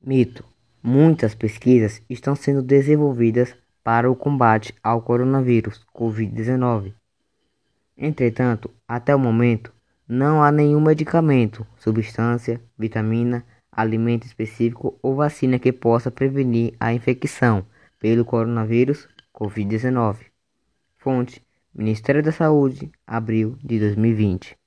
Mito: Muitas pesquisas estão sendo desenvolvidas para o combate ao coronavírus Covid-19. Entretanto, até o momento, não há nenhum medicamento, substância, vitamina, alimento específico ou vacina que possa prevenir a infecção pelo coronavírus Covid-19. Fonte: Ministério da Saúde, abril de 2020.